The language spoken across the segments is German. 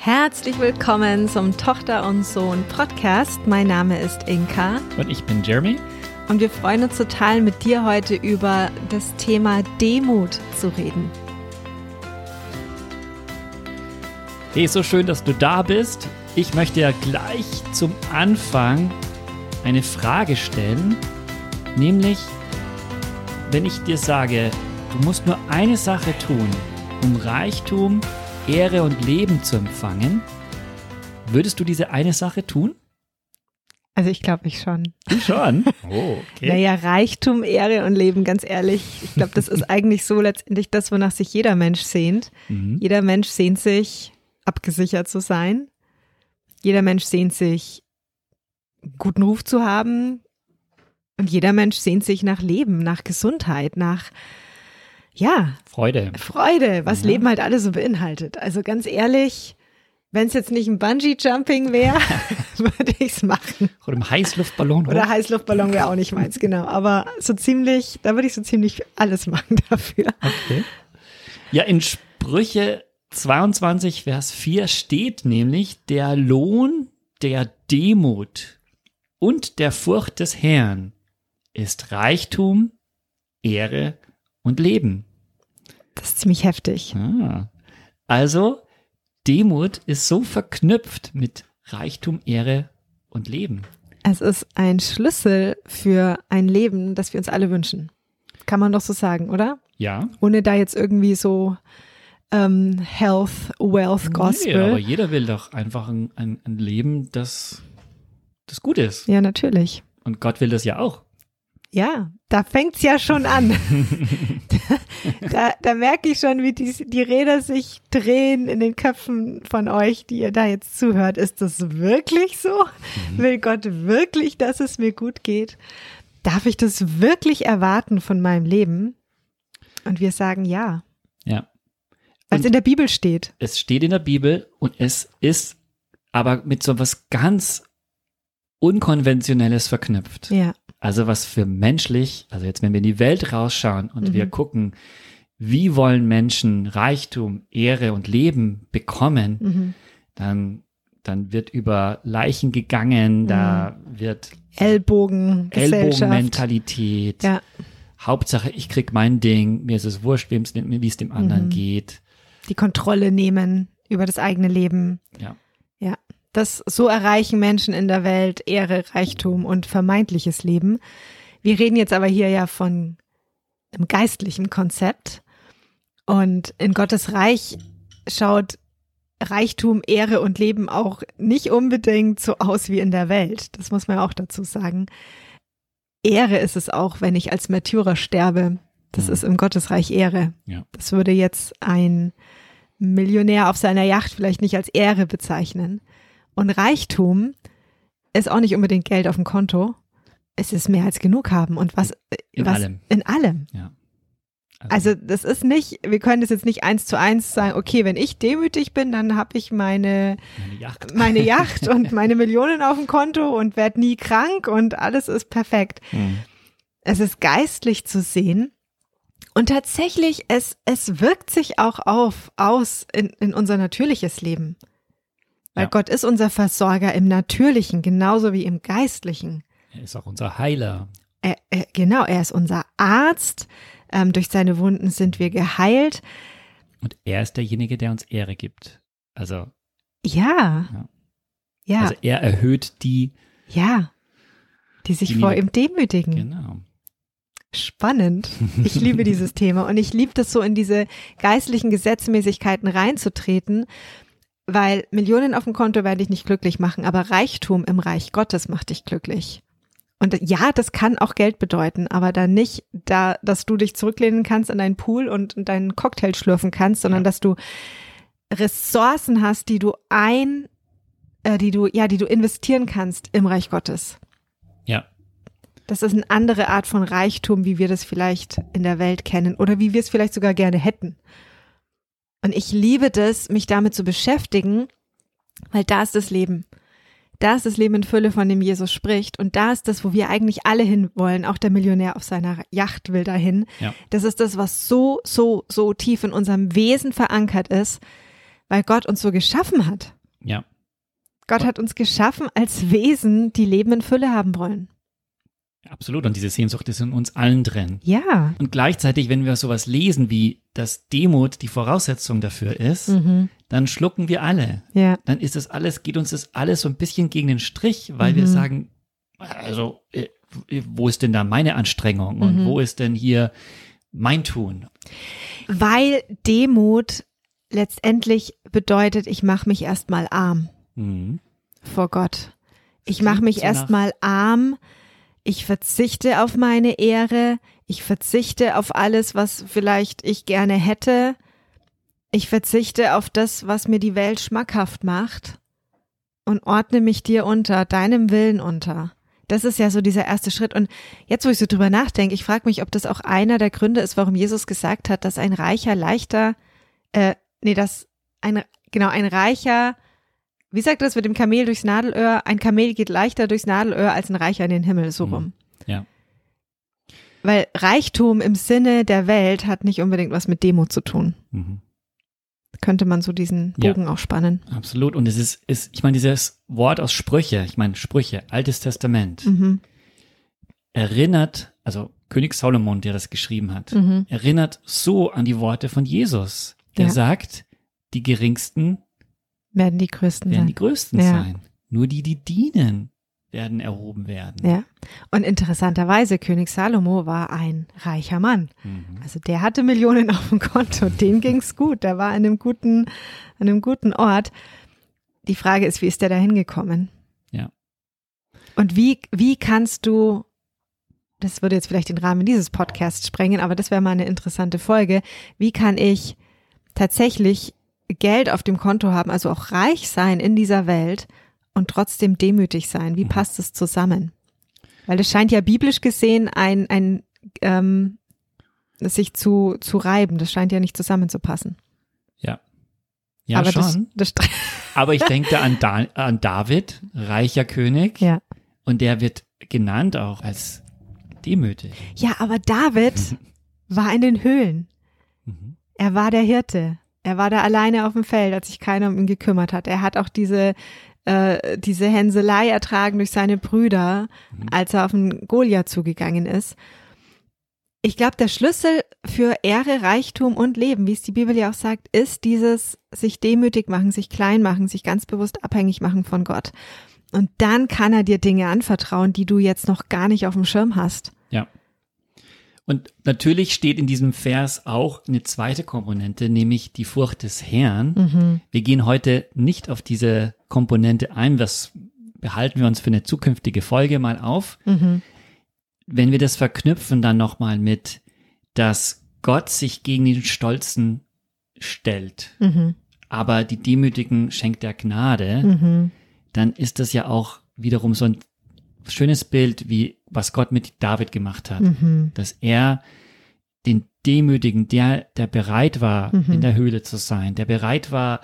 Herzlich willkommen zum Tochter und Sohn Podcast. Mein Name ist Inka. Und ich bin Jeremy. Und wir freuen uns total, mit dir heute über das Thema Demut zu reden. Hey, so schön, dass du da bist. Ich möchte ja gleich zum Anfang eine Frage stellen, nämlich, wenn ich dir sage, du musst nur eine Sache tun, um Reichtum, Ehre und Leben zu empfangen, würdest du diese eine Sache tun? Also ich glaube ich schon. Du schon? Oh, okay. Naja, Reichtum, Ehre und Leben, ganz ehrlich. Ich glaube, das ist eigentlich so letztendlich das, wonach sich jeder Mensch sehnt. Mhm. Jeder Mensch sehnt sich, abgesichert zu sein. Jeder Mensch sehnt sich, guten Ruf zu haben. Und jeder Mensch sehnt sich nach Leben, nach Gesundheit, nach ja. Freude. Freude, was ja. Leben halt alles so beinhaltet. Also ganz ehrlich, wenn es jetzt nicht ein Bungee-Jumping wäre, würde ich es machen. Oder ein Heißluftballon. Oder, oder Heißluftballon wäre auch nicht meins, genau. Aber so ziemlich, da würde ich so ziemlich alles machen dafür. Okay. Ja, in Sprüche 22, Vers 4 steht nämlich, der Lohn der Demut und der Furcht des Herrn ist Reichtum, Ehre und Leben. Das ist ziemlich heftig. Ah. Also, Demut ist so verknüpft mit Reichtum, Ehre und Leben. Es ist ein Schlüssel für ein Leben, das wir uns alle wünschen. Kann man doch so sagen, oder? Ja. Ohne da jetzt irgendwie so ähm, Health, Wealth, Gospel. Nee, aber jeder will doch einfach ein, ein, ein Leben, das, das gut ist. Ja, natürlich. Und Gott will das ja auch. Ja, da fängt's ja schon an. da, da merke ich schon, wie die, die Räder sich drehen in den Köpfen von euch, die ihr da jetzt zuhört. Ist das wirklich so? Mhm. Will Gott wirklich, dass es mir gut geht? Darf ich das wirklich erwarten von meinem Leben? Und wir sagen ja. Ja. Weil es in der Bibel steht. Es steht in der Bibel und es ist aber mit so was ganz Unkonventionelles verknüpft. Ja. Also was für menschlich, also jetzt wenn wir in die Welt rausschauen und mhm. wir gucken, wie wollen Menschen Reichtum, Ehre und Leben bekommen, mhm. dann, dann wird über Leichen gegangen, mhm. da wird Ellbogen, Ellbogenmentalität. Ja. Hauptsache, ich krieg mein Ding, mir ist es wurscht, wie es dem anderen mhm. geht. Die Kontrolle nehmen über das eigene Leben. Ja. Ja. Das so erreichen Menschen in der Welt Ehre, Reichtum und vermeintliches Leben. Wir reden jetzt aber hier ja von einem geistlichen Konzept. Und in Gottes Reich schaut Reichtum, Ehre und Leben auch nicht unbedingt so aus wie in der Welt. Das muss man auch dazu sagen. Ehre ist es auch, wenn ich als Märtyrer sterbe. Das mhm. ist im Gottesreich Ehre. Ja. Das würde jetzt ein Millionär auf seiner Yacht vielleicht nicht als Ehre bezeichnen. Und Reichtum ist auch nicht unbedingt Geld auf dem Konto. Es ist mehr als genug haben. Und was in was, allem. In allem. Ja. Also, also das ist nicht, wir können das jetzt nicht eins zu eins sagen, okay, wenn ich demütig bin, dann habe ich meine, meine Yacht, meine Yacht und meine Millionen auf dem Konto und werde nie krank und alles ist perfekt. Mhm. Es ist geistlich zu sehen. Und tatsächlich, es, es wirkt sich auch auf, aus in, in unser natürliches Leben. Weil ja. Gott ist unser Versorger im Natürlichen, genauso wie im Geistlichen. Er ist auch unser Heiler. Er, er, genau, er ist unser Arzt. Ähm, durch seine Wunden sind wir geheilt. Und er ist derjenige, der uns Ehre gibt. Also. Ja. Ja. ja. Also er erhöht die. Ja. Die sich die vor ihm demütigen. Genau. Spannend. Ich liebe dieses Thema und ich liebe das so in diese geistlichen Gesetzmäßigkeiten reinzutreten weil Millionen auf dem Konto werde ich nicht glücklich machen, aber Reichtum im Reich Gottes macht dich glücklich. Und ja, das kann auch Geld bedeuten, aber dann nicht da, dass du dich zurücklehnen kannst in deinen Pool und deinen Cocktail schlürfen kannst, sondern ja. dass du Ressourcen hast, die du ein, äh, die du, ja, die du investieren kannst im Reich Gottes. Ja. Das ist eine andere Art von Reichtum, wie wir das vielleicht in der Welt kennen oder wie wir es vielleicht sogar gerne hätten. Und ich liebe das, mich damit zu beschäftigen, weil da ist das Leben. Da ist das Leben in Fülle, von dem Jesus spricht. Und da ist das, wo wir eigentlich alle hinwollen. Auch der Millionär auf seiner Yacht will dahin. Ja. Das ist das, was so, so, so tief in unserem Wesen verankert ist. weil Gott uns so geschaffen hat. Ja. Gott hat uns geschaffen als Wesen, die Leben in Fülle haben wollen. Absolut. Und diese Sehnsucht ist in uns allen drin. Ja. Und gleichzeitig, wenn wir sowas lesen, wie dass Demut die Voraussetzung dafür ist, Mhm. dann schlucken wir alle. Ja. Dann ist das alles, geht uns das alles so ein bisschen gegen den Strich, weil Mhm. wir sagen, also, äh, wo ist denn da meine Anstrengung und Mhm. wo ist denn hier mein Tun? Weil Demut letztendlich bedeutet, ich mache mich erstmal arm Mhm. vor Gott. Ich mache mich so erstmal arm. Ich verzichte auf meine Ehre. Ich verzichte auf alles, was vielleicht ich gerne hätte. Ich verzichte auf das, was mir die Welt schmackhaft macht und ordne mich dir unter, deinem Willen unter. Das ist ja so dieser erste Schritt. Und jetzt, wo ich so drüber nachdenke, ich frage mich, ob das auch einer der Gründe ist, warum Jesus gesagt hat, dass ein Reicher leichter, äh, nee, dass ein, genau, ein Reicher, wie sagt das mit dem Kamel durchs Nadelöhr? Ein Kamel geht leichter durchs Nadelöhr als ein Reicher in den Himmel, so Mhm. rum. Ja. Weil Reichtum im Sinne der Welt hat nicht unbedingt was mit Demut zu tun. Mhm. Könnte man so diesen Ja. Bogen auch spannen. Absolut. Und es ist, ist, ich meine, dieses Wort aus Sprüche, ich meine, Sprüche, Altes Testament, Mhm. erinnert, also König Solomon, der das geschrieben hat, Mhm. erinnert so an die Worte von Jesus. Der Ja. sagt, die geringsten Werden die größten werden sein. die größten Ja. sein. Nur die, die dienen, werden erhoben werden. Ja. Und interessanterweise, König Salomo war ein reicher Mann. Mhm. Also der hatte Millionen auf dem Konto, dem ging's gut, der war an einem guten, an einem guten Ort. Die Frage ist, wie ist der da hingekommen? Ja. Und wie, wie kannst du, das würde jetzt vielleicht den Rahmen dieses Podcasts sprengen, aber das wäre mal eine interessante Folge. Wie kann ich tatsächlich Geld auf dem Konto haben, also auch reich sein in dieser Welt und trotzdem demütig sein? Wie Mhm. passt es zusammen? Weil es scheint ja biblisch gesehen ein, ein ähm, sich zu, zu reiben. Das scheint ja nicht zusammenzupassen. Ja. Ja, aber schon. Das, das, Aber ich denke da an, da an David, reicher König. ja. Und der wird genannt auch als demütig. ja, aber David war in den Höhlen. Mhm. Er war der Hirte. Er war da alleine auf dem Feld, als sich keiner um ihn gekümmert hat. Er hat auch diese, äh, diese Hänselei ertragen durch seine Brüder, Mhm. als er auf den Goliath zugegangen ist. Ich glaube, der Schlüssel für Ehre, Reichtum und Leben, wie es die Bibel ja auch sagt, ist dieses sich demütig machen, sich klein machen, sich ganz bewusst abhängig machen von Gott. Und dann kann er dir Dinge anvertrauen, die du jetzt noch gar nicht auf dem Schirm hast. Ja. Und natürlich steht in diesem Vers auch eine zweite Komponente, nämlich die Furcht des Herrn. Mhm. Wir gehen heute nicht auf diese Komponente ein, das behalten wir uns für eine zukünftige Folge mal auf. Mhm. Wenn wir das verknüpfen dann nochmal mit, dass Gott sich gegen den Stolzen stellt, Mhm. aber die Demütigen schenkt er Gnade, Mhm. dann ist das ja auch wiederum so ein schönes Bild, wie was Gott mit David gemacht hat. Mhm. Dass er den Demütigen, der, der bereit war, Mhm. in der Höhle zu sein, der bereit war,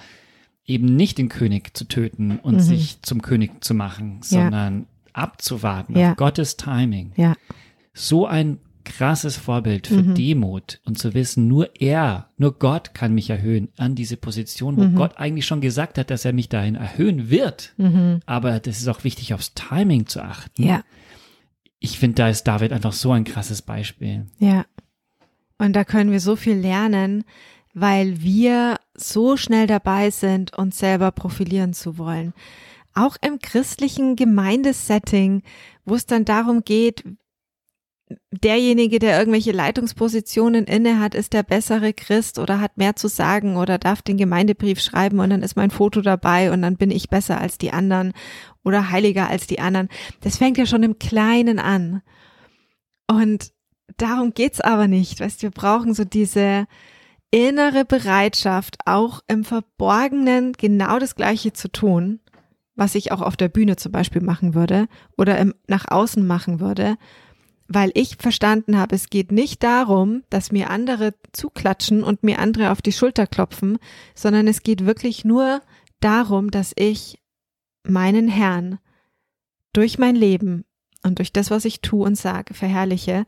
eben nicht den König zu töten und Mhm. sich zum König zu machen, sondern abzuwarten Ja. auf Gottes Timing. Ja. So ein krasses Vorbild für Mhm. Demut und zu wissen, nur er, nur Gott kann mich erhöhen an diese Position, wo Mhm. Gott eigentlich schon gesagt hat, dass er mich dahin erhöhen wird. Mhm. Aber das ist auch wichtig, aufs Timing zu achten. Ja. Ich finde, da ist David einfach so ein krasses Beispiel. Ja. Und da können wir so viel lernen, weil wir so schnell dabei sind, uns selber profilieren zu wollen. Auch im christlichen Gemeindesetting, wo es dann darum geht, derjenige, der irgendwelche Leitungspositionen inne hat, ist der bessere Christ oder hat mehr zu sagen oder darf den Gemeindebrief schreiben und dann ist mein Foto dabei und dann bin ich besser als die anderen oder heiliger als die anderen. Das fängt ja schon im Kleinen an. Und darum geht's aber nicht. Weißt, wir brauchen so diese innere Bereitschaft, auch im Verborgenen genau das Gleiche zu tun, was ich auch auf der Bühne zum Beispiel machen würde oder im, nach außen machen würde, weil ich verstanden habe, es geht nicht darum, dass mir andere zuklatschen und mir andere auf die Schulter klopfen, sondern es geht wirklich nur darum, dass ich meinen Herrn durch mein Leben und durch das, was ich tue und sage, verherrliche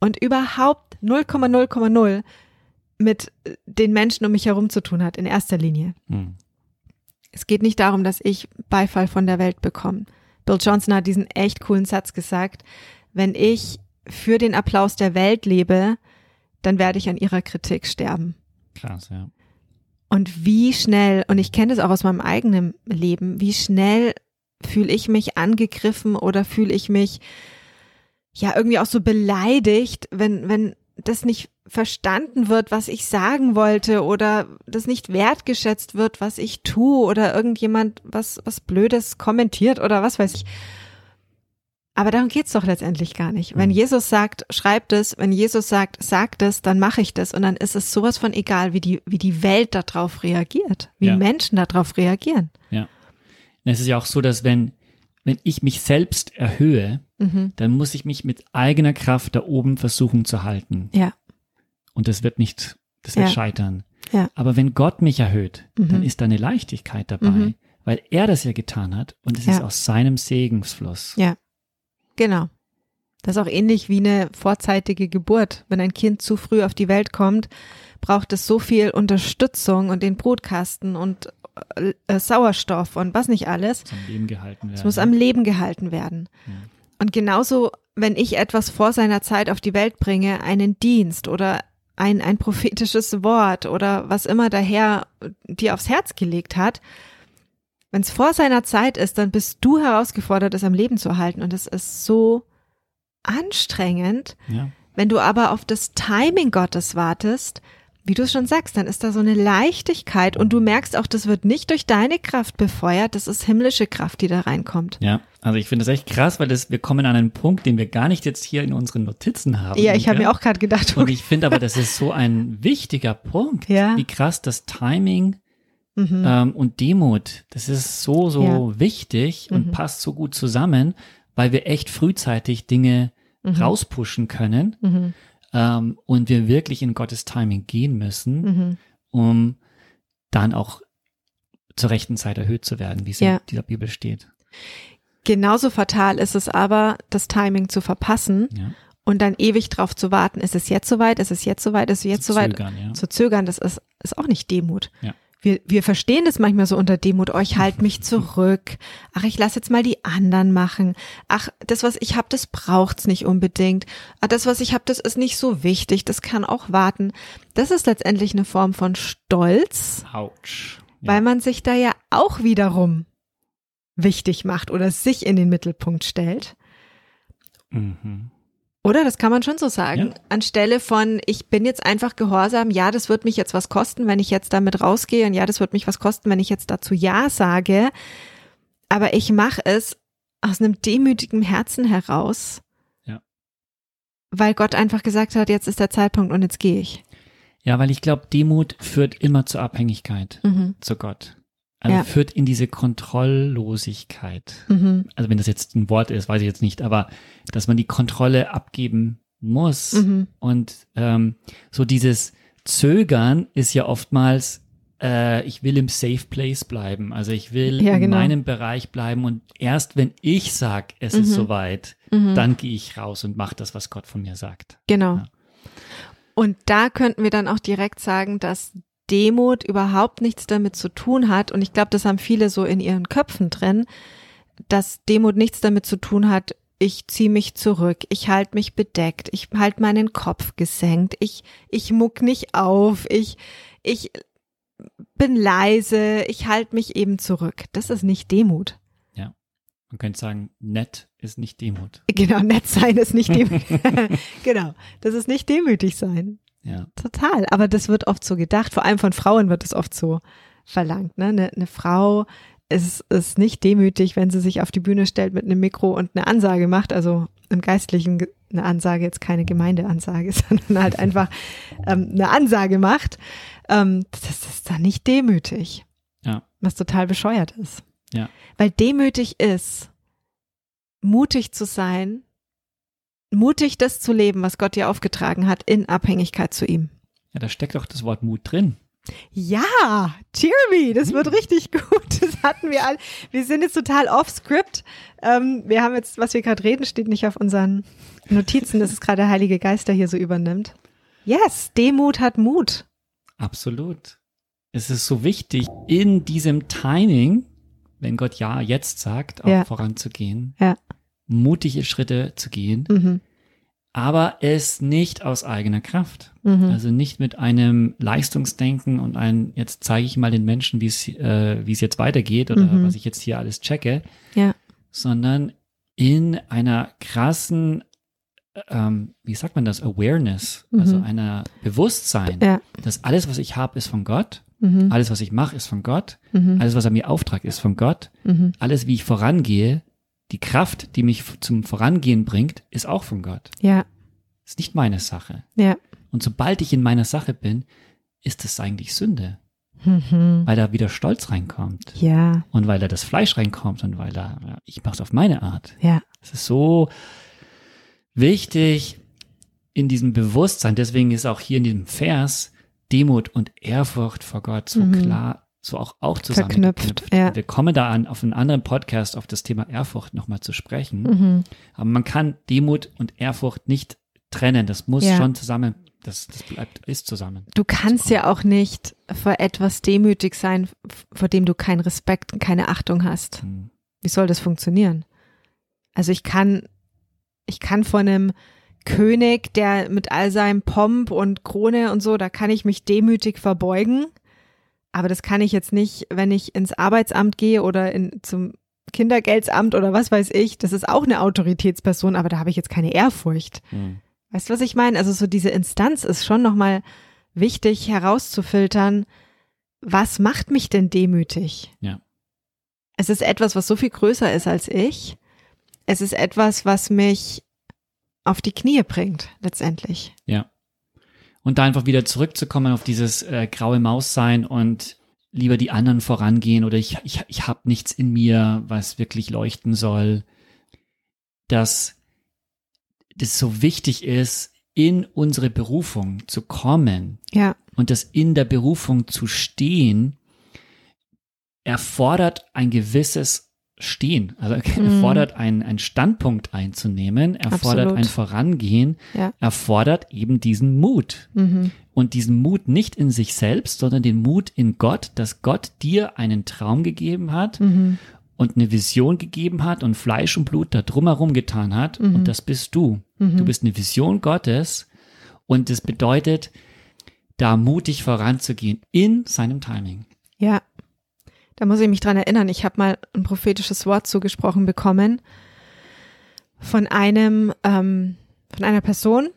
und überhaupt 0,0,0 mit den Menschen um mich herum zu tun hat, in erster Linie. Hm. Es geht nicht darum, dass ich Beifall von der Welt bekomme. Bill Johnson hat diesen echt coolen Satz gesagt. Wenn ich für den Applaus der Welt lebe, dann werde ich an ihrer Kritik sterben. Krass, ja. Und wie schnell, und ich kenne das auch aus meinem eigenen Leben, wie schnell fühle ich mich angegriffen oder fühle ich mich ja irgendwie auch so beleidigt, wenn, wenn das nicht verstanden wird, was ich sagen wollte oder das nicht wertgeschätzt wird, was ich tue oder irgendjemand was, was Blödes kommentiert oder was weiß ich. Aber darum geht's doch letztendlich gar nicht. Wenn Mhm. Jesus sagt, schreibt es, wenn Jesus sagt, sagt es, dann mache ich das und dann ist es sowas von egal, wie die, wie die Welt darauf reagiert, wie Ja. Menschen darauf reagieren. Ja. Es ist ja auch so, dass wenn, wenn ich mich selbst erhöhe, Mhm. dann muss ich mich mit eigener Kraft da oben versuchen zu halten. Ja, Und das wird nicht, das wird Ja. scheitern. Ja. Aber wenn Gott mich erhöht, dann Mhm. ist da eine Leichtigkeit dabei, Mhm. weil er das ja getan hat und es Ja. ist aus seinem Segensfluss. Ja. genau. Das ist auch ähnlich wie eine vorzeitige Geburt. Wenn ein Kind zu früh auf die Welt kommt, braucht es so viel Unterstützung und den Brutkasten und äh, Sauerstoff und was nicht alles. Das am Leben gehalten werden. Es muss am Leben gehalten werden. Ja. Und genauso, wenn ich etwas vor seiner Zeit auf die Welt bringe, einen Dienst oder ein, ein prophetisches Wort oder was immer daher dir aufs Herz gelegt hat, wenn es vor seiner Zeit ist, dann bist du herausgefordert, es am Leben zu erhalten. Und es ist so anstrengend. ja. Wenn du aber auf das Timing Gottes wartest, wie du es schon sagst, dann ist da so eine Leichtigkeit und du merkst auch, das wird nicht durch deine Kraft befeuert, das ist himmlische Kraft, die da reinkommt. Ja, also ich finde das echt krass, weil das, wir kommen an einen Punkt, den wir gar nicht jetzt hier in unseren Notizen haben. Ja, ich habe mir auch gerade gedacht, Und ich finde aber, das ist so ein wichtiger Punkt. Ja. Wie krass das Timing mhm. ähm, und Demut, das ist so, so wichtig und Mhm. passt so gut zusammen, weil wir echt frühzeitig Dinge Mhm. rauspushen können Mhm. Ähm, und wir wirklich in Gottes Timing gehen müssen, Mhm. um dann auch zur rechten Zeit erhöht zu werden, wie es Ja. in dieser Bibel steht. Genauso fatal ist es aber, das Timing zu verpassen Ja. und dann ewig drauf zu warten. Ist es jetzt soweit? Ist es jetzt soweit? Ist es jetzt Zu soweit? zögern, ja. Zu zögern, das ist, ist auch nicht Demut. Ja. Wir, wir verstehen das manchmal so unter Demut. Oh, ich halte mich zurück. Ach, ich lasse jetzt mal die anderen machen. Ach, das, was ich habe, das braucht's nicht unbedingt. Ah, das, was ich habe, das ist nicht so wichtig. Das kann auch warten. Das ist letztendlich eine Form von Stolz, Autsch. weil man sich da ja auch wiederum wichtig macht oder sich in den Mittelpunkt stellt. Mhm. Oder das kann man schon so sagen. Ja. Anstelle von, ich bin jetzt einfach gehorsam, ja, das wird mich jetzt was kosten, wenn ich jetzt damit rausgehe und ja, das wird mich was kosten, wenn ich jetzt dazu Ja sage. Aber ich mache es aus einem demütigen Herzen heraus. Ja. Weil Gott einfach gesagt hat, jetzt ist der Zeitpunkt und jetzt gehe ich. Ja, weil ich glaube, Demut führt immer zur Abhängigkeit Mhm. zu Gott. Also Ja. führt in diese Kontrolllosigkeit. Mhm. Also wenn das jetzt ein Wort ist, weiß ich jetzt nicht, aber dass man die Kontrolle abgeben muss. Mhm. Und ähm, so dieses Zögern ist ja oftmals, äh, ich will im Safe Place bleiben. Also ich will Ja, in genau. meinem Bereich bleiben und erst wenn ich sag, es ist Mhm. soweit, Mhm. dann gehe ich raus und mache das, was Gott von mir sagt. Genau. Ja. Und da könnten wir dann auch direkt sagen, dass Demut überhaupt nichts damit zu tun hat. Und ich glaube, das haben viele so in ihren Köpfen drin, dass Demut nichts damit zu tun hat, ich ziehe mich zurück, ich halte mich bedeckt, ich halte meinen Kopf gesenkt, ich, ich muck nicht auf, ich, ich bin leise, ich halte mich eben zurück. Das ist nicht Demut. Man könnte sagen, nett ist nicht Demut. Genau, nett sein ist nicht demütig. genau, das ist nicht demütig sein. Ja. Total, aber das wird oft so gedacht, vor allem von Frauen wird es oft so verlangt. Ne? Eine, eine Frau ist, ist nicht demütig, wenn sie sich auf die Bühne stellt mit einem Mikro und eine Ansage macht, also im Geistlichen ge- eine Ansage, jetzt keine Gemeindeansage, sondern halt einfach ähm, eine Ansage macht. Ähm, das ist dann nicht demütig. Ja. Was total bescheuert ist. Ja. Weil demütig ist, mutig zu sein, mutig das zu leben, was Gott dir aufgetragen hat, in Abhängigkeit zu ihm. Ja, da steckt auch das Wort Mut drin. Ja, Jeremy, das wird richtig gut. Das hatten wir all. Wir sind jetzt total off-script. Ähm, wir haben jetzt, was wir gerade reden, steht nicht auf unseren Notizen. Das ist gerade der Heilige Geist, der hier so übernimmt. Yes, Demut hat Mut. Absolut. Es ist so wichtig, in diesem Timing, wenn Gott ja jetzt sagt, auch Ja. voranzugehen, Ja. Mutige Schritte zu gehen, Mhm. aber es nicht aus eigener Kraft. Mhm. Also nicht mit einem Leistungsdenken und ein, jetzt zeige ich mal den Menschen, wie es, äh, wie es jetzt weitergeht oder Mhm. was ich jetzt hier alles checke, Ja. sondern in einer krassen, ähm, wie sagt man das, Awareness, also Mhm. einer Bewusstsein, Ja. dass alles, was ich habe, ist von Gott, Mhm. alles, was ich mache, ist von Gott, Mhm. alles, was er mir auftragt, ist von Gott, alles, wie ich vorangehe, die Kraft, die mich zum Vorangehen bringt, ist auch von Gott. Ja. Ist nicht meine Sache. Ja. Und sobald ich in meiner Sache bin, ist es eigentlich Sünde, Mhm. weil da wieder Stolz reinkommt Ja. und weil da das Fleisch reinkommt und weil da, ja, ich mache es auf meine Art. Ja. Es ist so wichtig in diesem Bewusstsein, deswegen ist auch hier in diesem Vers Demut und Ehrfurcht vor Gott so Mhm. klar, so auch, auch zusammen Verknüpft, ja. Wir kommen da an, auf einen anderen Podcast auf das Thema Ehrfurcht nochmal zu sprechen. Mhm. Aber man kann Demut und Ehrfurcht nicht trennen. Das muss Ja. schon zusammen, das, das bleibt, ist zusammen. Du kannst ja auch nicht vor etwas demütig sein, vor dem du keinen Respekt und keine Achtung hast. Hm. Wie soll das funktionieren? Also ich kann, ich kann vor einem König, der mit all seinem Pomp und Krone und so, da kann ich mich demütig verbeugen. Aber das kann ich jetzt nicht, wenn ich ins Arbeitsamt gehe oder in, zum Kindergeldsamt oder was weiß ich. Das ist auch eine Autoritätsperson, aber da habe ich jetzt keine Ehrfurcht. Hm. Weißt du, was ich meine? Also so diese Instanz ist schon nochmal wichtig herauszufiltern, was macht mich denn demütig? Ja. Es ist etwas, was so viel größer ist als ich. Es ist etwas, was mich auf die Knie bringt, letztendlich. Ja. Und da einfach wieder zurückzukommen auf dieses äh, graue Maus sein und lieber die anderen vorangehen oder ich, ich, ich habe nichts in mir, was wirklich leuchten soll. Dass das so wichtig ist, in unsere Berufung zu kommen Ja, und das in der Berufung zu stehen, erfordert ein gewisses Stehen. Also erfordert einen, einen Standpunkt einzunehmen, erfordert Absolut. ein Vorangehen, Ja. erfordert eben diesen Mut. mhm. Und diesen Mut nicht in sich selbst, sondern den Mut in Gott, dass Gott dir einen Traum gegeben hat Mhm. und eine Vision gegeben hat und Fleisch und Blut da drumherum getan hat. Mhm. Und das bist du. Du bist eine Vision Gottes. Und das bedeutet, da mutig voranzugehen in seinem Timing. ja. Da muss ich mich dran erinnern. Ich habe mal ein prophetisches Wort zugesprochen bekommen von einem, ähm, von einer Person.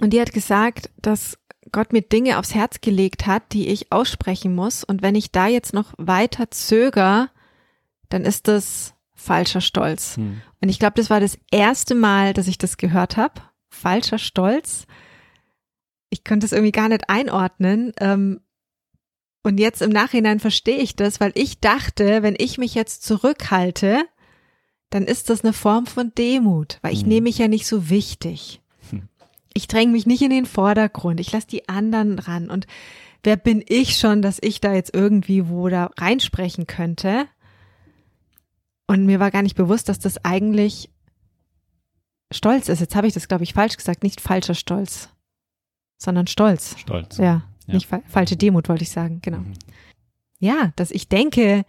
Und die hat gesagt, dass Gott mir Dinge aufs Herz gelegt hat, die ich aussprechen muss. Und wenn ich da jetzt noch weiter zöger, dann ist das falscher Stolz. Hm. Und ich glaube, das war das erste Mal, dass ich das gehört habe. Falscher Stolz. Ich konnte es irgendwie gar nicht einordnen. Ähm, und jetzt im Nachhinein verstehe ich das, weil ich dachte, wenn ich mich jetzt zurückhalte, dann ist das eine Form von Demut, weil ich Hm. nehme mich ja nicht so wichtig. Hm. Ich dränge mich nicht in den Vordergrund. Ich lasse die anderen ran. Und wer bin ich schon, dass ich da jetzt irgendwie wo da reinsprechen könnte? Und mir war gar nicht bewusst, dass das eigentlich Stolz ist. Jetzt habe ich das, glaube ich, falsch gesagt. Nicht falscher Stolz, sondern Stolz. Stolz. Ja, Ja. nicht fa falsche Demut, wollte ich sagen. Genau. Mhm. Ja, dass ich denke,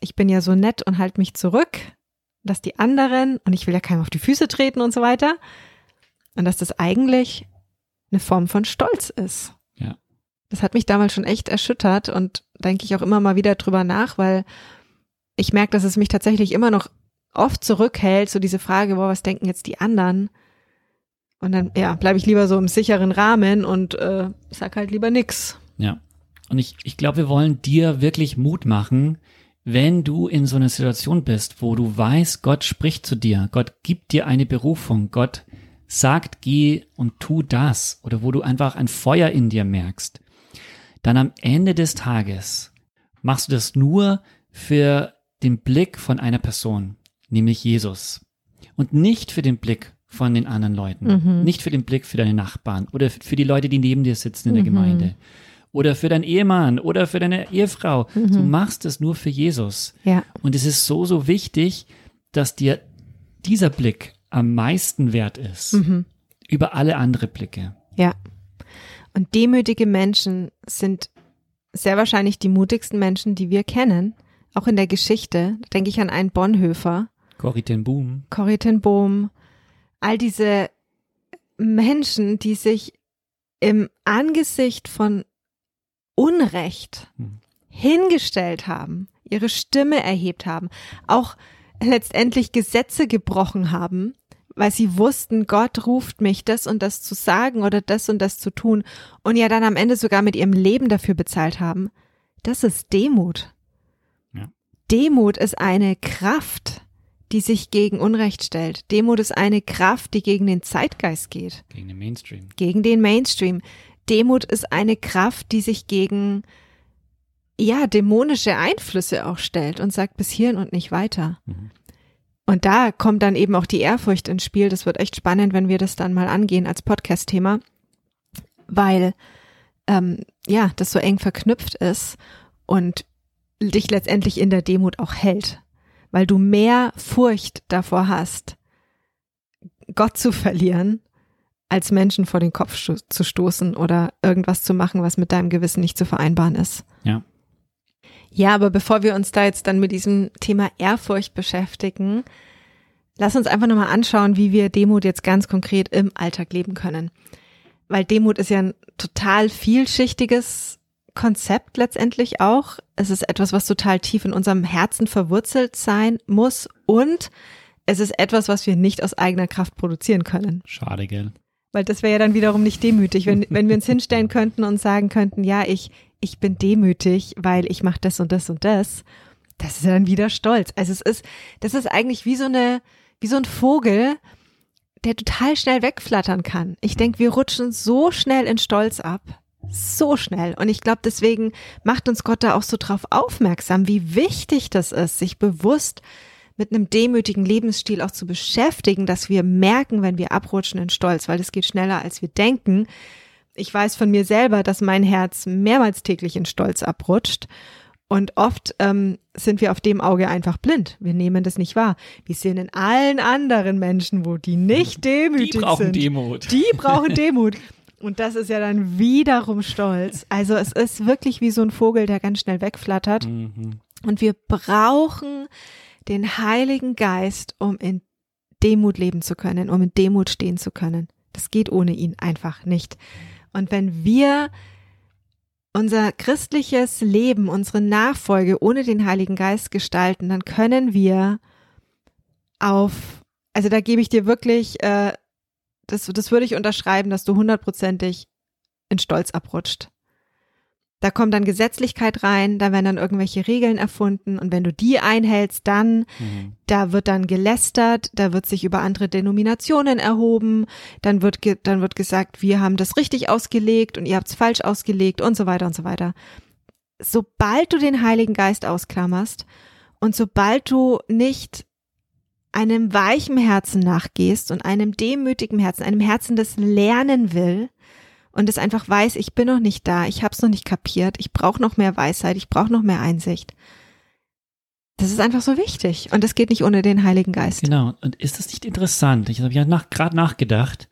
ich bin ja so nett und halte mich zurück, dass die anderen, und ich will ja keinem auf die Füße treten und so weiter, und dass das eigentlich eine Form von Stolz ist. Ja. Das hat mich damals schon echt erschüttert und denke ich auch immer mal wieder drüber nach, weil ich merke, dass es mich tatsächlich immer noch oft zurückhält, so diese Frage, boah, was denken jetzt die anderen? Und dann, ja, bleibe ich lieber so im sicheren Rahmen und äh, sag halt lieber nix. Ja. Und ich, ich glaube, wir wollen dir wirklich Mut machen, wenn du in so einer Situation bist, wo du weißt, Gott spricht zu dir, Gott gibt dir eine Berufung, Gott sagt, geh und tu das, oder wo du einfach ein Feuer in dir merkst, dann am Ende des Tages machst du das nur für den Blick von einer Person, nämlich Jesus. Und nicht für den Blick von den anderen Leuten, Mhm. nicht für den Blick für deine Nachbarn oder für die Leute, die neben dir sitzen in der Mhm. Gemeinde oder für deinen Ehemann oder für deine Ehefrau. Du machst es nur für Jesus. Ja, Und es ist so, so wichtig, dass dir dieser Blick am meisten wert ist mhm. über alle andere Blicke. ja, Und demütige Menschen sind sehr wahrscheinlich die mutigsten Menschen, die wir kennen, auch in der Geschichte. Da denke ich an einen Bonhoeffer, Corrie ten Boom. Corrie ten Boom, all diese Menschen, die sich im Angesicht von Unrecht Hm. hingestellt haben, ihre Stimme erhebt haben, auch letztendlich Gesetze gebrochen haben, weil sie wussten, Gott ruft mich, das und das zu sagen oder das und das zu tun und ja dann am Ende sogar mit ihrem Leben dafür bezahlt haben. Das ist Demut. Ja. Demut ist eine Kraft, die sich gegen Unrecht stellt. Demut ist eine Kraft, die gegen den Zeitgeist geht Gegen den Mainstream. gegen den Mainstream. Demut ist eine Kraft, die sich gegen ja dämonische Einflüsse auch stellt und sagt bis hierhin und nicht weiter. Mhm. Und da kommt dann eben auch die Ehrfurcht ins Spiel. Das wird echt spannend, wenn wir das dann mal angehen als Podcast-Thema, weil ähm, ja das so eng verknüpft ist und dich letztendlich in der Demut auch hält, weil du mehr Furcht davor hast, Gott zu verlieren, als Menschen vor den Kopf zu stoßen oder irgendwas zu machen, was mit deinem Gewissen nicht zu vereinbaren ist. Ja. Ja, aber bevor wir uns da jetzt dann mit diesem Thema Ehrfurcht beschäftigen, lass uns einfach nochmal anschauen, wie wir Demut jetzt ganz konkret im Alltag leben können. Weil Demut ist ja ein total vielschichtiges Konzept letztendlich auch. Es ist etwas, was total tief in unserem Herzen verwurzelt sein muss und es ist etwas, was wir nicht aus eigener Kraft produzieren können. Schade, gell? Weil das wäre ja dann wiederum nicht demütig, wenn, wenn wir uns hinstellen könnten und sagen könnten, ja, ich, ich bin demütig, weil ich mache das und das und das. Das ist ja dann wieder Stolz. Also es ist, das ist eigentlich wie so eine, wie so ein Vogel, der total schnell wegflattern kann. Ich denke, wir rutschen so schnell in Stolz ab. So schnell. Und ich glaube, deswegen macht uns Gott da auch so drauf aufmerksam, wie wichtig das ist, sich bewusst mit einem demütigen Lebensstil auch zu beschäftigen, dass wir merken, wenn wir abrutschen in Stolz, weil das geht schneller, als wir denken. Ich weiß von mir selber, dass mein Herz mehrmals täglich in Stolz abrutscht. Und oft ähm, sind wir auf dem Auge einfach blind. Wir nehmen das nicht wahr. Wir sehen in allen anderen Menschen, wo die nicht demütig Die brauchen sind. Demut. Die brauchen Demut. Und das ist ja dann wiederum Stolz. Also es ist wirklich wie so ein Vogel, der ganz schnell wegflattert. Mhm. Und wir brauchen den Heiligen Geist, um in Demut leben zu können, um in Demut stehen zu können. Das geht ohne ihn einfach nicht. Und wenn wir unser christliches Leben, unsere Nachfolge ohne den Heiligen Geist gestalten, dann können wir auf, also da gebe ich dir wirklich, äh, das, das würde ich unterschreiben, dass du hundertprozentig in Stolz abrutscht. Da kommt dann Gesetzlichkeit rein, da werden dann irgendwelche Regeln erfunden und wenn du die einhältst, dann, Mhm. da wird dann gelästert, da wird sich über andere Denominationen erhoben, dann wird, dann wird gesagt, wir haben das richtig ausgelegt und ihr habt es falsch ausgelegt und so weiter und so weiter. Sobald du den Heiligen Geist ausklammerst und sobald du nicht einem weichen Herzen nachgehst und einem demütigen Herzen, einem Herzen, das lernen will, und es einfach weiß, ich bin noch nicht da, ich habe es noch nicht kapiert, ich brauche noch mehr Weisheit, ich brauche noch mehr Einsicht. Das ist einfach so wichtig und das geht nicht ohne den Heiligen Geist. Genau. Und ist das nicht interessant? Ich habe ja nach, gerade nachgedacht.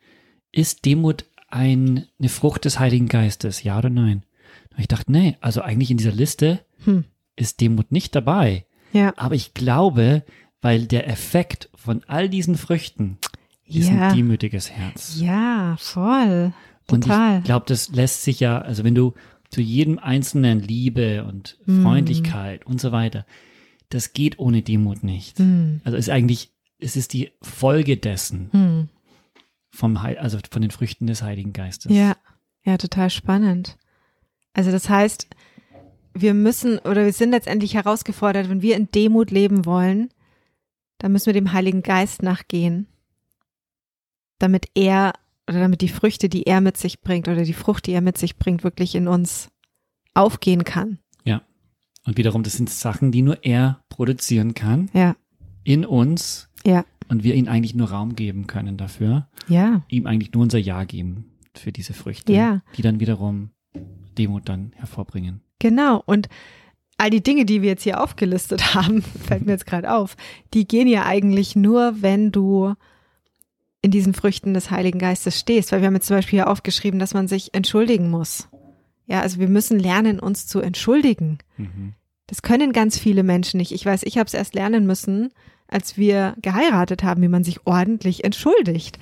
Ist Demut ein, eine Frucht des Heiligen Geistes? Ja oder nein? Und ich dachte, nee, also eigentlich in dieser Liste Hm. ist Demut nicht dabei. Ja, Aber ich glaube, weil der Effekt von all diesen Früchten ist Ja. ein demütiges Herz. ja, voll, Und total. ich glaube, das lässt sich ja, also wenn du zu jedem Einzelnen Liebe und Mhm. Freundlichkeit und so weiter, das geht ohne Demut nicht. Hm. Also ist eigentlich, es ist die Folge dessen, Hm. vom Heil, also von den Früchten des Heiligen Geistes. Ja, ja, total spannend. Also das heißt, wir müssen oder wir sind letztendlich herausgefordert, wenn wir in Demut leben wollen, dann müssen wir dem Heiligen Geist nachgehen, damit er oder damit die Früchte, die er mit sich bringt oder die Frucht, die er mit sich bringt, wirklich in uns aufgehen kann. Und wiederum, das sind Sachen, die nur er produzieren kann, Ja, in uns, ja, und wir ihm eigentlich nur Raum geben können dafür, ja, ihm eigentlich nur unser Ja geben für diese Früchte, Ja. die dann wiederum Demut dann hervorbringen. genau. Und all die Dinge, die wir jetzt hier aufgelistet haben, fällt mir jetzt gerade auf, die gehen ja eigentlich nur, wenn du in diesen Früchten des Heiligen Geistes stehst, weil wir haben jetzt zum Beispiel hier aufgeschrieben, dass man sich entschuldigen muss. Ja, also wir müssen lernen, uns zu entschuldigen. Mhm. Das können ganz viele Menschen nicht. Ich weiß, ich habe es erst lernen müssen, als wir geheiratet haben, wie man sich ordentlich entschuldigt.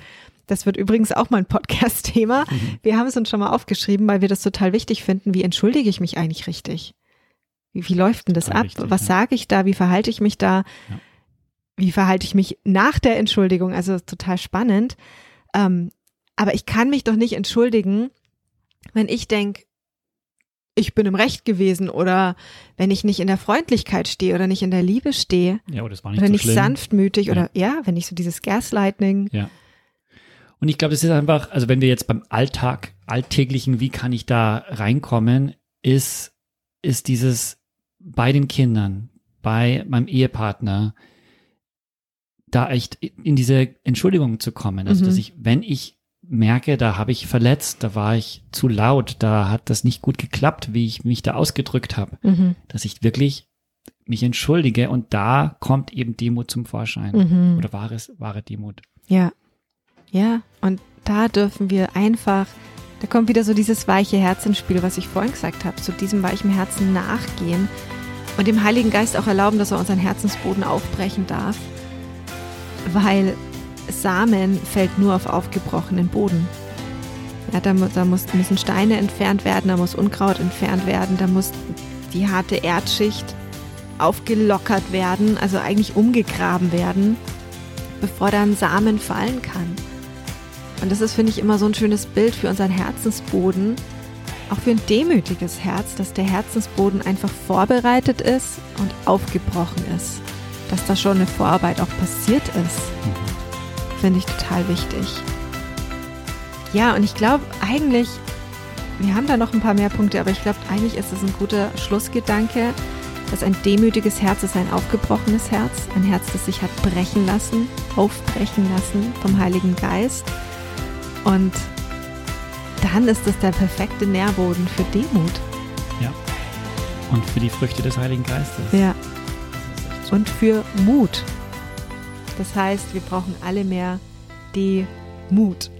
Das wird übrigens auch mal ein Podcast-Thema. Mhm. Wir haben es uns schon mal aufgeschrieben, weil wir das total wichtig finden. Wie entschuldige ich mich eigentlich richtig? Wie, wie läuft denn das ab? Richtig, Was ja. sage ich da? Wie verhalte ich mich da? Ja. Wie verhalte ich mich nach der Entschuldigung? Also total spannend. Ähm, aber ich kann mich doch nicht entschuldigen, wenn ich denke, ich bin im Recht gewesen oder wenn ich nicht in der Freundlichkeit stehe oder nicht in der Liebe stehe. Ja, war nicht oder so nicht sanftmütig ja. oder ja, wenn ich so dieses Gaslighting. Ja. Und ich glaube, das ist einfach, also wenn wir jetzt beim Alltag, alltäglichen, wie kann ich da reinkommen, ist, ist dieses bei den Kindern, bei meinem Ehepartner, da echt in diese Entschuldigung zu kommen. Also, mhm. dass ich, wenn ich merke, da habe ich verletzt, da war ich zu laut, da hat das nicht gut geklappt, wie ich mich da ausgedrückt habe, mhm. dass ich wirklich mich entschuldige und da kommt eben Demut zum Vorschein mhm. oder wahres, wahre Demut. Ja, ja, und da dürfen wir einfach, da kommt wieder so dieses weiche Herz ins Spiel, was ich vorhin gesagt habe, zu diesem weichen Herzen nachgehen und dem Heiligen Geist auch erlauben, dass er unseren Herzensboden aufbrechen darf, weil Samen fällt nur auf aufgebrochenen Boden. Ja, da, da muss, müssen Steine entfernt werden, da muss Unkraut entfernt werden, da muss die harte Erdschicht aufgelockert werden, also eigentlich umgegraben werden, bevor dann Samen fallen kann. Und das ist, finde ich, immer so ein schönes Bild für unseren Herzensboden, auch für ein demütiges Herz, dass der Herzensboden einfach vorbereitet ist und aufgebrochen ist, dass da schon eine Vorarbeit auch passiert ist. Mhm finde ich total wichtig. Ja, und ich glaube eigentlich, wir haben da noch ein paar mehr Punkte, aber ich glaube eigentlich ist es ein guter Schlussgedanke, dass ein demütiges Herz ist ein aufgebrochenes Herz, ein Herz, das sich hat brechen lassen, aufbrechen lassen vom Heiligen Geist. Und dann ist es der perfekte Nährboden für Demut. Ja. Und für die Früchte des Heiligen Geistes. Ja. Und für Mut. Das heißt, wir brauchen alle mehr Demut.